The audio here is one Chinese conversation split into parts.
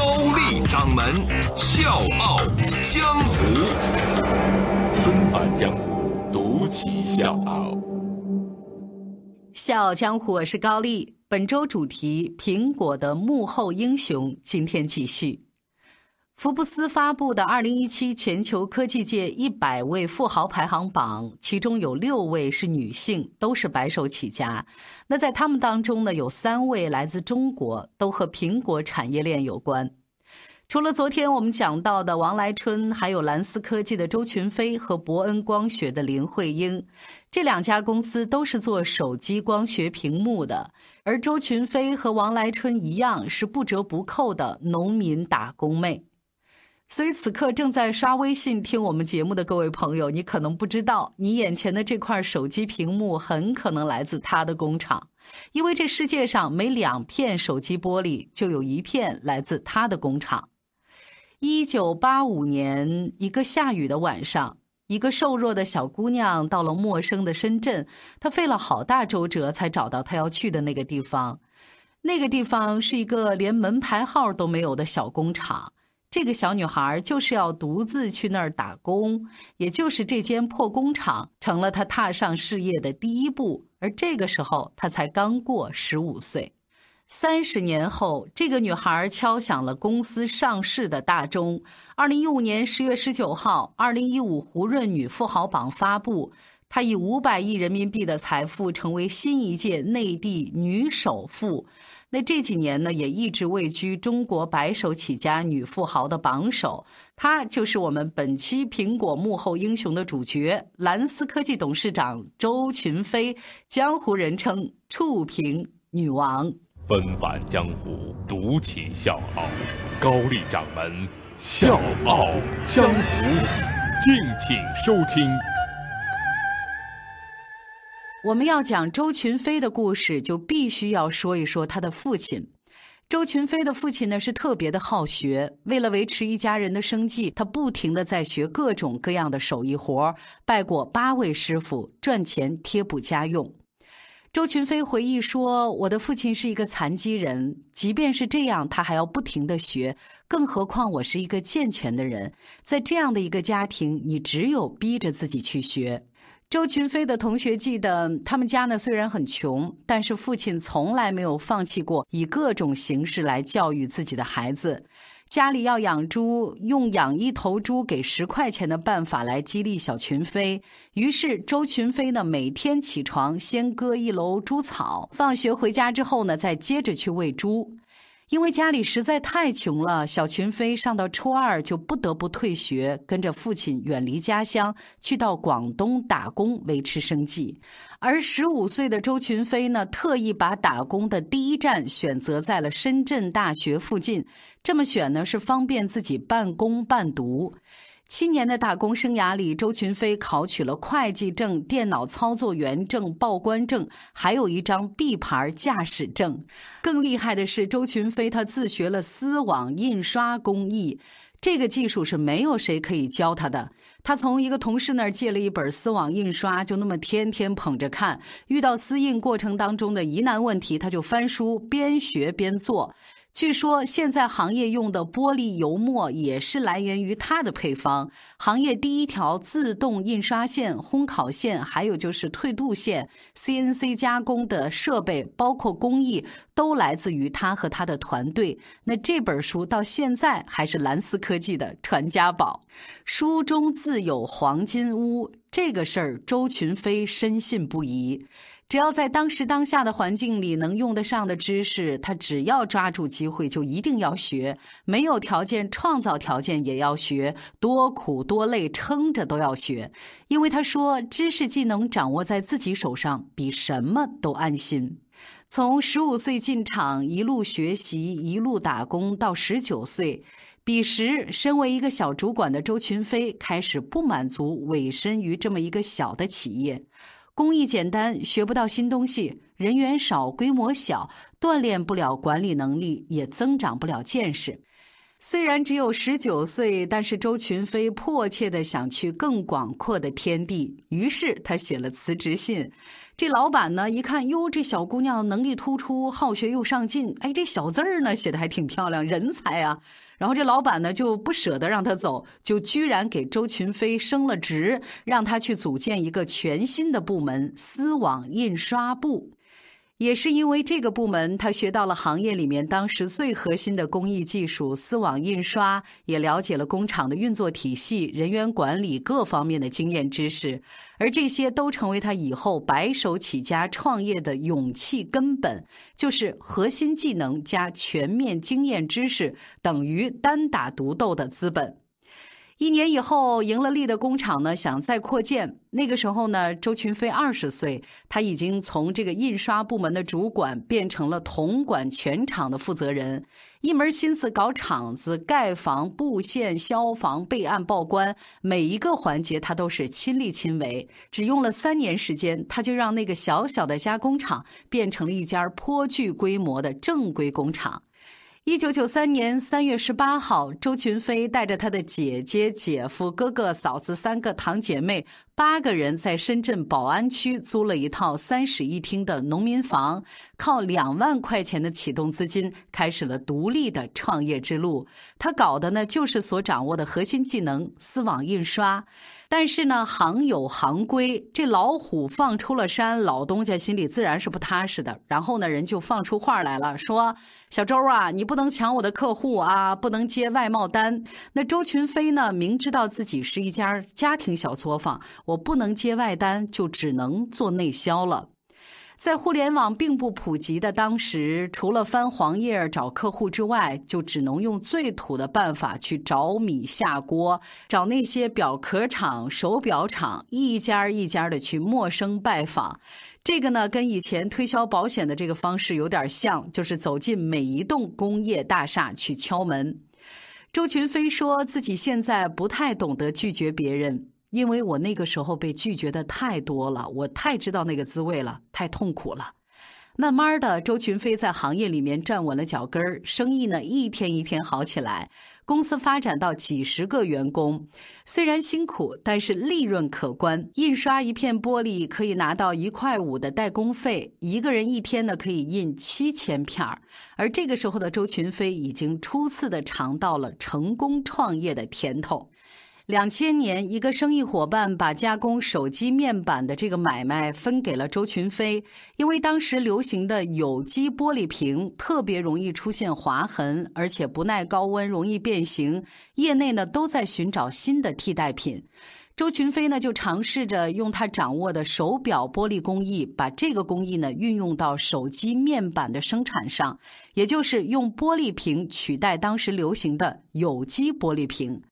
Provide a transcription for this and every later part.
高丽掌门笑傲江湖，重返江湖，独骑笑傲。笑傲江湖，我是高丽。本周主题：苹果的幕后英雄。今天继续。福布斯发布的二零一七全球科技界一百位富豪排行榜，其中有六位是女性，都是白手起家。那在他们当中呢，有三位来自中国，都和苹果产业链有关。除了昨天我们讲到的王来春，还有蓝思科技的周群飞和伯恩光学的林慧英，这两家公司都是做手机光学屏幕的。而周群飞和王来春一样，是不折不扣的农民打工妹。所以此刻正在刷微信听我们节目的各位朋友，你可能不知道，你眼前的这块手机屏幕很可能来自他的工厂，因为这世界上每两片手机玻璃就有一片来自他的工厂。一九八五年一个下雨的晚上，一个瘦弱的小姑娘到了陌生的深圳，她费了好大周折才找到她要去的那个地方，那个地方是一个连门牌号都没有的小工厂。这个小女孩就是要独自去那儿打工，也就是这间破工厂成了她踏上事业的第一步。而这个时候，她才刚过十五岁。三十年后，这个女孩敲响了公司上市的大钟。二零一五年十月十九号，二零一五胡润女富豪榜发布，她以五百亿人民币的财富，成为新一届内地女首富。那这几年呢，也一直位居中国白手起家女富豪的榜首。她就是我们本期苹果幕后英雄的主角——蓝思科技董事长周群飞，江湖人称“触屏女王”。纷返江湖，独起笑傲，高丽掌门笑傲江湖，敬请收听。我们要讲周群飞的故事，就必须要说一说他的父亲。周群飞的父亲呢是特别的好学，为了维持一家人的生计，他不停的在学各种各样的手艺活拜过八位师傅，赚钱贴补家用。周群飞回忆说：“我的父亲是一个残疾人，即便是这样，他还要不停的学，更何况我是一个健全的人，在这样的一个家庭，你只有逼着自己去学。”周群飞的同学记得，他们家呢虽然很穷，但是父亲从来没有放弃过以各种形式来教育自己的孩子。家里要养猪，用养一头猪给十块钱的办法来激励小群飞。于是周群飞呢每天起床先割一篓猪草，放学回家之后呢再接着去喂猪。因为家里实在太穷了，小群飞上到初二就不得不退学，跟着父亲远离家乡，去到广东打工维持生计。而十五岁的周群飞呢，特意把打工的第一站选择在了深圳大学附近，这么选呢是方便自己半工半读。七年的打工生涯里，周群飞考取了会计证、电脑操作员证、报关证，还有一张 B 牌驾驶证。更厉害的是，周群飞他自学了丝网印刷工艺，这个技术是没有谁可以教他的。他从一个同事那儿借了一本丝网印刷，就那么天天捧着看。遇到丝印过程当中的疑难问题，他就翻书，边学边做。据说现在行业用的玻璃油墨也是来源于它的配方。行业第一条自动印刷线、烘烤线，还有就是退镀线、CNC 加工的设备，包括工艺，都来自于他和他的团队。那这本书到现在还是蓝思科技的传家宝。书中自有黄金屋，这个事儿周群飞深信不疑。只要在当时当下的环境里能用得上的知识，他只要抓住机会就一定要学。没有条件创造条件也要学，多苦多累撑着都要学。因为他说，知识技能掌握在自己手上，比什么都安心。从十五岁进厂，一路学习，一路打工，到十九岁。彼时，身为一个小主管的周群飞开始不满足委身于这么一个小的企业，工艺简单，学不到新东西，人员少，规模小，锻炼不了管理能力，也增长不了见识。虽然只有十九岁，但是周群飞迫切的想去更广阔的天地，于是他写了辞职信。这老板呢，一看哟，这小姑娘能力突出，好学又上进，哎，这小字儿呢写的还挺漂亮，人才啊！然后这老板呢就不舍得让她走，就居然给周群飞升了职，让他去组建一个全新的部门——丝网印刷部。也是因为这个部门，他学到了行业里面当时最核心的工艺技术——丝网印刷，也了解了工厂的运作体系、人员管理各方面的经验知识，而这些都成为他以后白手起家创业的勇气根本，就是核心技能加全面经验知识等于单打独斗的资本。一年以后，赢了利的工厂呢，想再扩建。那个时候呢，周群飞二十岁，他已经从这个印刷部门的主管变成了统管全厂的负责人，一门心思搞厂子、盖房、布线、消防、备案、报关，每一个环节他都是亲力亲为。只用了三年时间，他就让那个小小的加工厂变成了一家颇具规模的正规工厂。一九九三年三月十八号，周群飞带着他的姐姐、姐夫、哥哥、嫂子三个堂姐妹，八个人在深圳宝安区租了一套三室一厅的农民房，靠两万块钱的启动资金，开始了独立的创业之路。他搞的呢，就是所掌握的核心技能——丝网印刷。但是呢，行有行规，这老虎放出了山，老东家心里自然是不踏实的。然后呢，人就放出话来了，说：“小周啊，你不能抢我的客户啊，不能接外贸单。”那周群飞呢，明知道自己是一家家庭小作坊，我不能接外单，就只能做内销了。在互联网并不普及的当时，除了翻黄页找客户之外，就只能用最土的办法去找米下锅，找那些表壳厂、手表厂，一家一家的去陌生拜访。这个呢，跟以前推销保险的这个方式有点像，就是走进每一栋工业大厦去敲门。周群飞说自己现在不太懂得拒绝别人。因为我那个时候被拒绝的太多了，我太知道那个滋味了，太痛苦了。慢慢的，周群飞在行业里面站稳了脚跟儿，生意呢一天一天好起来，公司发展到几十个员工。虽然辛苦，但是利润可观。印刷一片玻璃可以拿到一块五的代工费，一个人一天呢可以印七千片儿。而这个时候的周群飞已经初次的尝到了成功创业的甜头。两千年，一个生意伙伴把加工手机面板的这个买卖分给了周群飞，因为当时流行的有机玻璃瓶特别容易出现划痕，而且不耐高温，容易变形。业内呢都在寻找新的替代品。周群飞呢就尝试着用他掌握的手表玻璃工艺，把这个工艺呢运用到手机面板的生产上，也就是用玻璃瓶取代当时流行的有机玻璃瓶。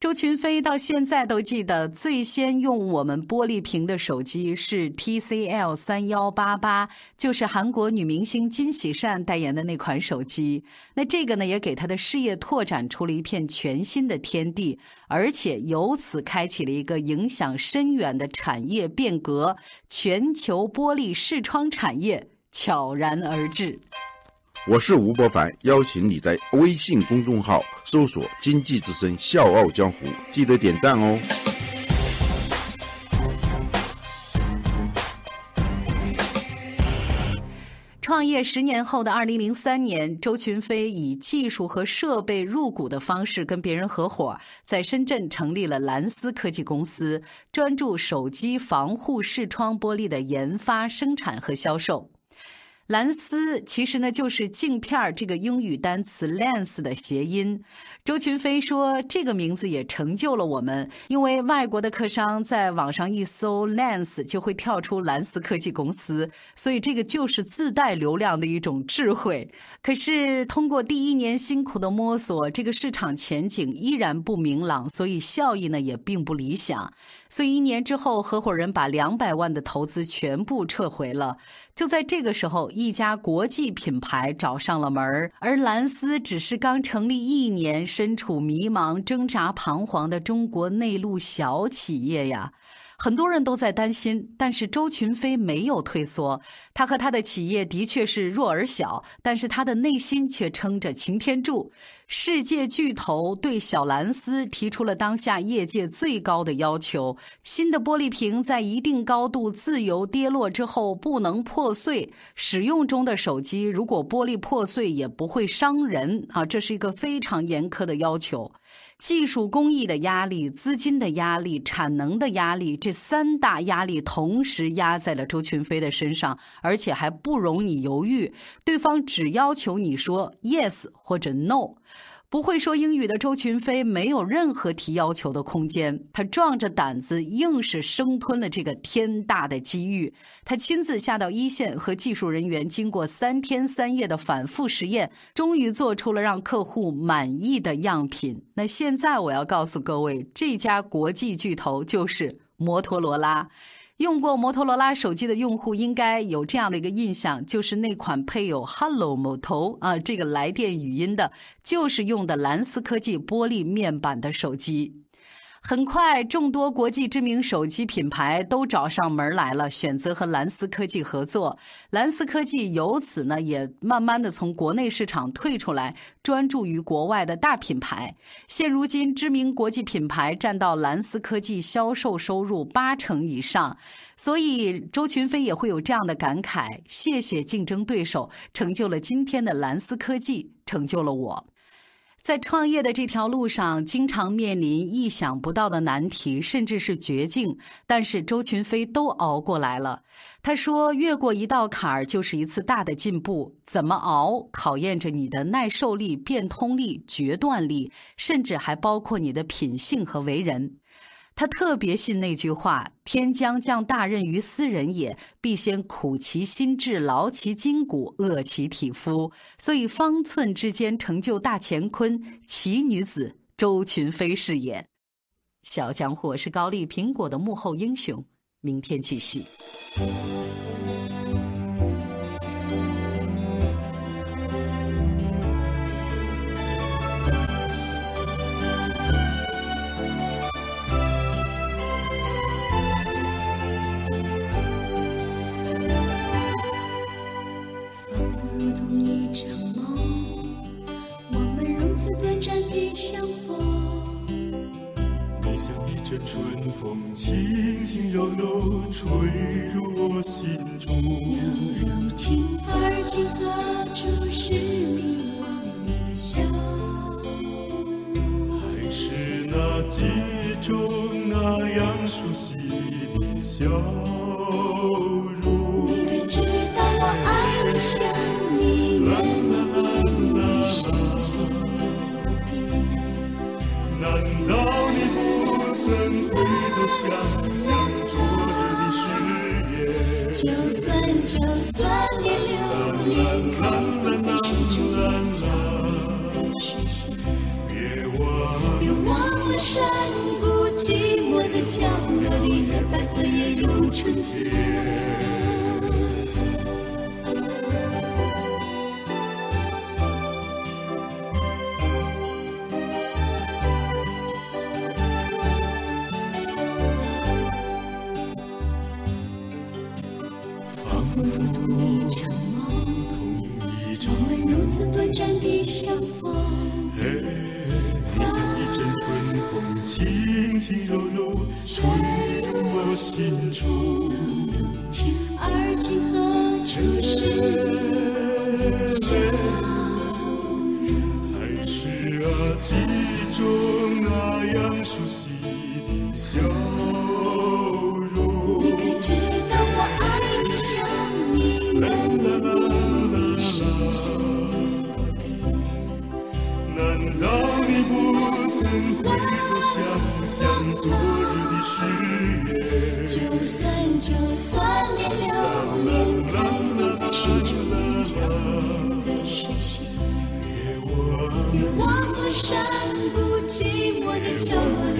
周群飞到现在都记得，最先用我们玻璃屏的手机是 TCL 三幺八八，就是韩国女明星金喜善代言的那款手机。那这个呢，也给他的事业拓展出了一片全新的天地，而且由此开启了一个影响深远的产业变革，全球玻璃视窗产业悄然而至。我是吴伯凡，邀请你在微信公众号搜索“经济之声笑傲江湖”，记得点赞哦。创业十年后的二零零三年，周群飞以技术和设备入股的方式跟别人合伙，在深圳成立了蓝思科技公司，专注手机防护视窗玻璃的研发、生产和销售。蓝丝其实呢就是镜片这个英语单词 lens 的谐音。周群飞说，这个名字也成就了我们，因为外国的客商在网上一搜 lens 就会跳出蓝思科技公司，所以这个就是自带流量的一种智慧。可是通过第一年辛苦的摸索，这个市场前景依然不明朗，所以效益呢也并不理想。所以一年之后，合伙人把两百万的投资全部撤回了。就在这个时候。一家国际品牌找上了门，而蓝思只是刚成立一年，身处迷茫、挣扎、彷徨的中国内陆小企业呀。很多人都在担心，但是周群飞没有退缩。他和他的企业的确是弱而小，但是他的内心却撑着擎天柱。世界巨头对小蓝思提出了当下业界最高的要求：新的玻璃瓶在一定高度自由跌落之后不能破碎。使用中的手机如果玻璃破碎也不会伤人啊，这是一个非常严苛的要求。技术工艺的压力、资金的压力、产能的压力，这三大压力同时压在了周群飞的身上，而且还不容你犹豫。对方只要求你说 yes 或者 no。不会说英语的周群飞没有任何提要求的空间，他壮着胆子硬是生吞了这个天大的机遇。他亲自下到一线，和技术人员经过三天三夜的反复实验，终于做出了让客户满意的样品。那现在我要告诉各位，这家国际巨头就是摩托罗拉。用过摩托罗拉手机的用户应该有这样的一个印象，就是那款配有 “Hello 某头”啊这个来电语音的，就是用的蓝思科技玻璃面板的手机。很快，众多国际知名手机品牌都找上门来了，选择和蓝思科技合作。蓝思科技由此呢，也慢慢的从国内市场退出来，专注于国外的大品牌。现如今，知名国际品牌占到蓝思科技销售收入八成以上。所以，周群飞也会有这样的感慨：谢谢竞争对手，成就了今天的蓝思科技，成就了我。在创业的这条路上，经常面临意想不到的难题，甚至是绝境。但是周群飞都熬过来了。他说：“越过一道坎儿，就是一次大的进步。怎么熬，考验着你的耐受力、变通力、决断力，甚至还包括你的品性和为人。”他特别信那句话：“天将降大任于斯人也，必先苦其心志，劳其筋骨，饿其体肤。”所以方寸之间成就大乾坤，奇女子周群飞是也。小江湖是高丽苹果的幕后英雄，明天继续。相逢。你像一阵春风轻轻柔柔吹入我心中。柔柔听而今何处是你往日的笑？还是那记忆中那样熟悉的笑容就算就算你流年，看风在水中映照你的水仙。别忘别忘了山谷寂寞的角落里，有百合也有春天。山谷寂寞的角落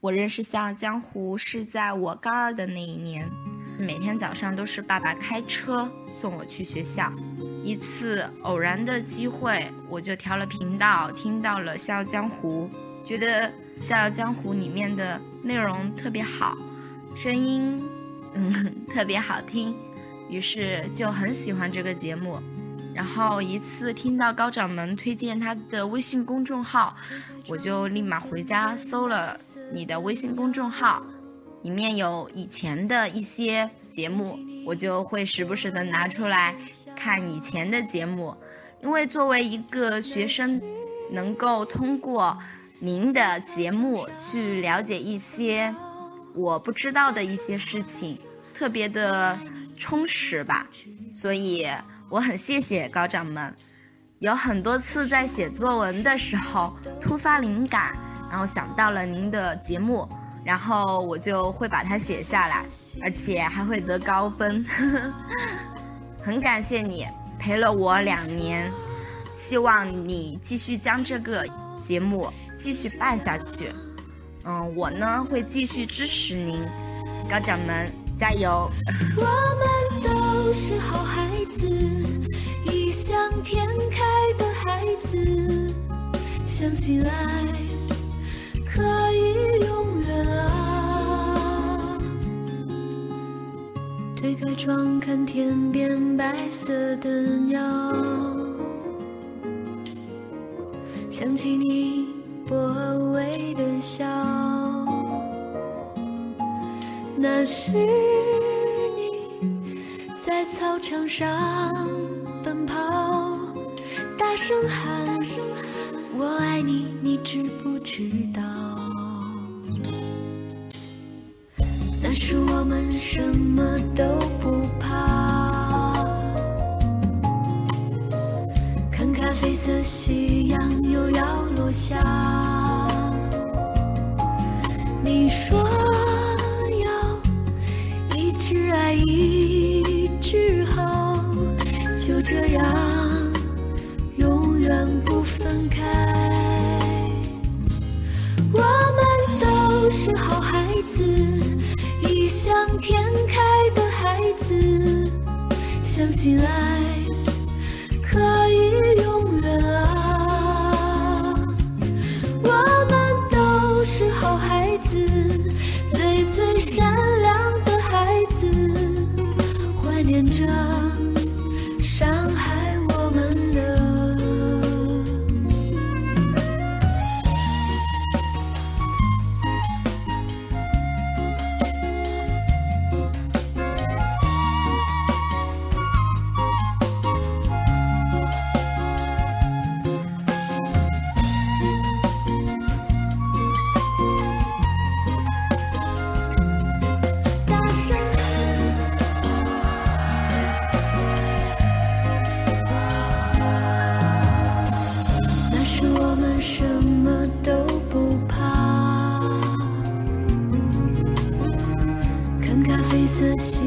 我认识《笑傲江湖》是在我高二的那一年，每天早上都是爸爸开车送我去学校。一次偶然的机会，我就调了频道，听到了《笑傲江湖》，觉得《笑傲江湖》里面的内容特别好，声音嗯 特别好听，于是就很喜欢这个节目。然后一次听到高掌门推荐他的微信公众号，我就立马回家搜了你的微信公众号，里面有以前的一些节目，我就会时不时的拿出来看以前的节目，因为作为一个学生，能够通过您的节目去了解一些我不知道的一些事情，特别的充实吧，所以。我很谢谢高掌门，有很多次在写作文的时候突发灵感，然后想到了您的节目，然后我就会把它写下来，而且还会得高分。很感谢你陪了我两年，希望你继续将这个节目继续办下去。嗯，我呢会继续支持您，高掌门加油！我们都是好孩子，异想天开的孩子，相信爱窗看天边白色的鸟，想起你薄微的笑。那是你在操场上奔跑，大声喊“我爱你”，你知不知道？们什么都不怕，看咖啡色系像天开的孩子，相信爱可以永远啊。我们都是好孩子，最最善那时我们什么都不怕，看咖啡色系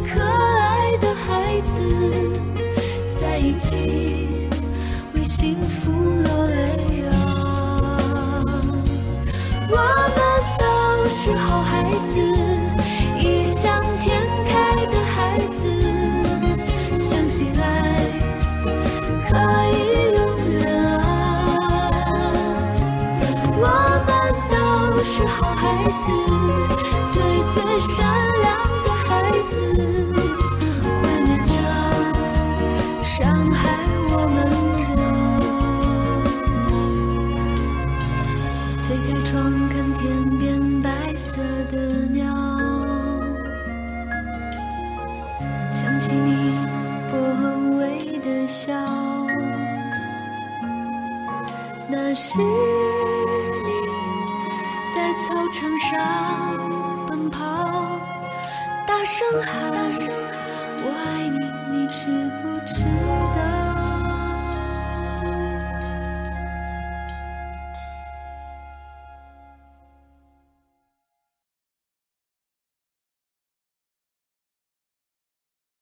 可爱的孩子在一起。